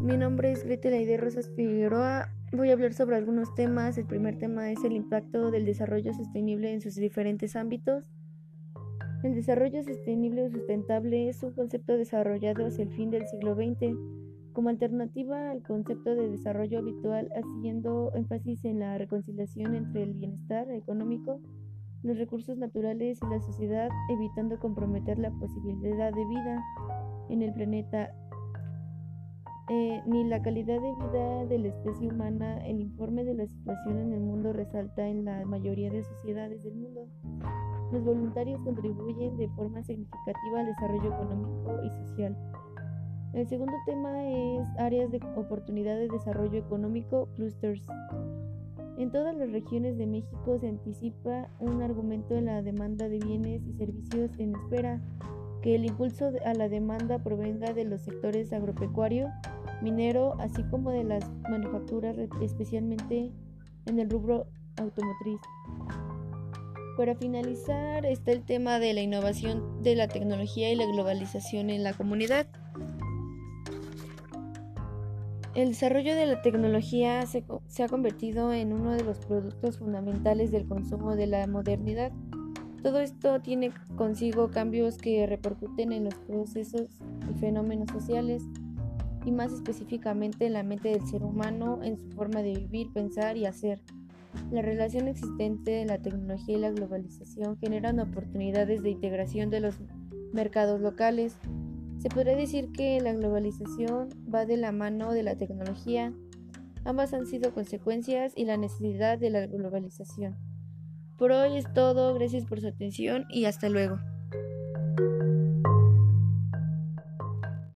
mi nombre es Gretel Aide Rosas Figueroa. Voy a hablar sobre algunos temas. El primer tema es el impacto del desarrollo sostenible en sus diferentes ámbitos. El desarrollo sostenible o sustentable es un concepto desarrollado hacia el fin del siglo XX como alternativa al concepto de desarrollo habitual, haciendo énfasis en la reconciliación entre el bienestar económico, los recursos naturales y la sociedad, evitando comprometer la posibilidad de vida en el planeta eh, ni la calidad de vida de la especie humana, el informe de la situación en el mundo resalta en la mayoría de sociedades del mundo. Los voluntarios contribuyen de forma significativa al desarrollo económico y social. El segundo tema es áreas de oportunidad de desarrollo económico, clusters. En todas las regiones de México se anticipa un argumento en la demanda de bienes y servicios en espera, que el impulso a la demanda provenga de los sectores agropecuario, minero, así como de las manufacturas, especialmente en el rubro automotriz. Para finalizar está el tema de la innovación de la tecnología y la globalización en la comunidad. El desarrollo de la tecnología se, ha convertido en uno de los productos fundamentales del consumo de la modernidad. Todo esto tiene consigo cambios que repercuten en los procesos y fenómenos sociales, y más específicamente en la mente del ser humano, en su forma de vivir, pensar y hacer. La relación existente de la tecnología y la globalización generan oportunidades de integración de los mercados locales. Se podría decir que la globalización va de la mano de la tecnología. Ambas han sido consecuencias y la necesidad de la globalización. Por hoy es todo, gracias por su atención y hasta luego.